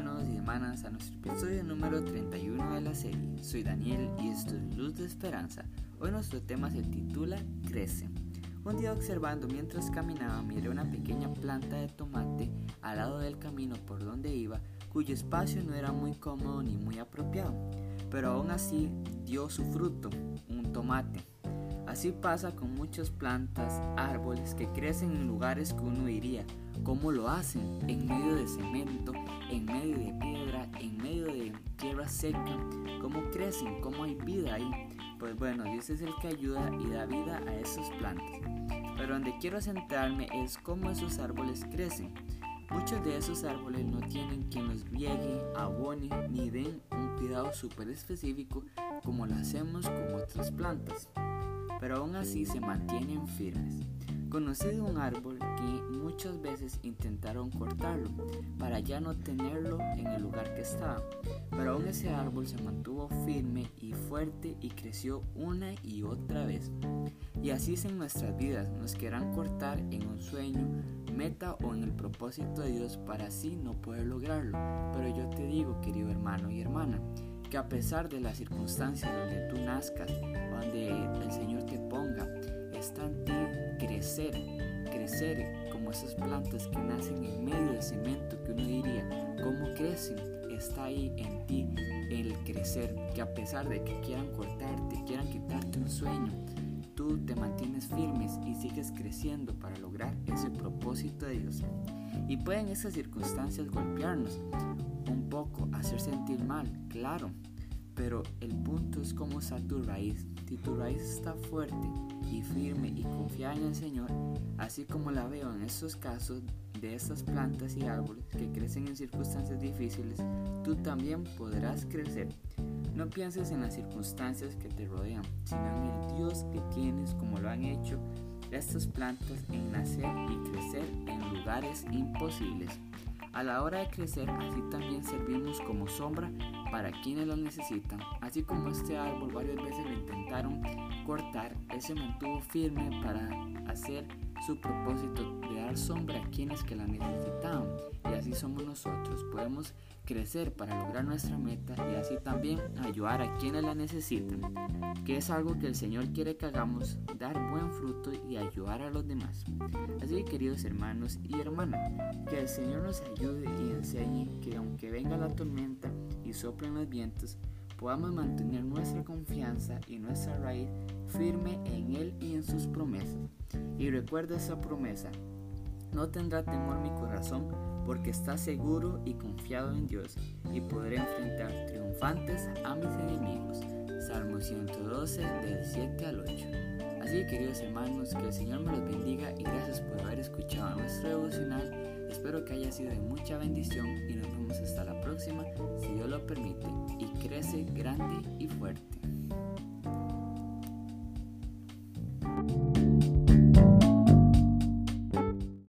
hermanos y hermanas a nuestro episodio número 31 de la serie. Soy Daniel y esto es Luz de Esperanza. Hoy nuestro tema se titula Crece. Un día observando mientras caminaba miré una pequeña planta de tomate al lado del camino por donde iba, cuyo espacio no era muy cómodo ni muy apropiado, pero aún así dio su fruto, un tomate. Así pasa con muchas plantas, árboles que crecen en lugares que uno diría, ¿cómo lo hacen? En medio de cemento, en medio de piedra, en medio de tierra seca, ¿cómo crecen? ¿Cómo hay vida ahí? Pues bueno, Dios es el que ayuda y da vida a esas plantas. Pero donde quiero centrarme es cómo esos árboles crecen. Muchos de esos árboles no tienen quien los riegue, abone ni den un cuidado súper específico como lo hacemos con otras plantas pero aún así se mantienen firmes. Conocí de un árbol que muchas veces intentaron cortarlo para ya no tenerlo en el lugar que estaba, pero aún ese árbol se mantuvo firme y fuerte y creció una y otra vez. Y así es en nuestras vidas, nos querrán cortar en un sueño, meta o en el propósito de Dios para así no poder lograrlo. Pero yo te digo, querido hermano y hermana, que a pesar de las circunstancias donde tú nazcas, donde el Señor te ponga, está en ti crecer, crecer como esas plantas que nacen en medio de cemento que uno diría, ¿cómo crecen? Está ahí en ti el crecer, que a pesar de que quieran cortarte, quieran quitarte un sueño, tú te mantienes firmes y sigues creciendo para lograr ese propósito de Dios. Y pueden esas circunstancias golpearnos, un poco, hacer sentir mal, claro, pero el punto es cómo está tu raíz. Si tu raíz está fuerte y firme y confiada en el Señor, así como la veo en estos casos de estas plantas y árboles que crecen en circunstancias difíciles, tú también podrás crecer. No pienses en las circunstancias que te rodean, sino en el Dios que tienes como lo han hecho estas plantas en nacer y crecer en lugares imposibles. A la hora de crecer, así también servimos como sombra para quienes lo necesitan. Así como este árbol varias veces lo intentaron cortar, él se mantuvo firme para hacer su propósito de dar sombra a quienes que la necesitaban. Y así somos nosotros. Podemos crecer para lograr nuestra meta y así también ayudar a quienes la necesitan, que es algo que el Señor quiere que hagamos, dar buen fruto y ayudar a los demás. Así queridos hermanos y hermanas, que el Señor nos ayude y enseñe que aunque venga la tormenta soplen los vientos, podamos mantener nuestra confianza y nuestra raíz firme en Él y en sus promesas. Y recuerda esa promesa, no tendrá temor mi corazón porque está seguro y confiado en Dios y podré enfrentar triunfantes a mis enemigos. Salmo 112 del 7 al 8. Así queridos hermanos, que el Señor me los bendiga y gracias por haber escuchado nuestro devocional. Espero que haya sido de mucha bendición y nos vemos hasta la próxima, si Dios lo permite, y crece grande y fuerte.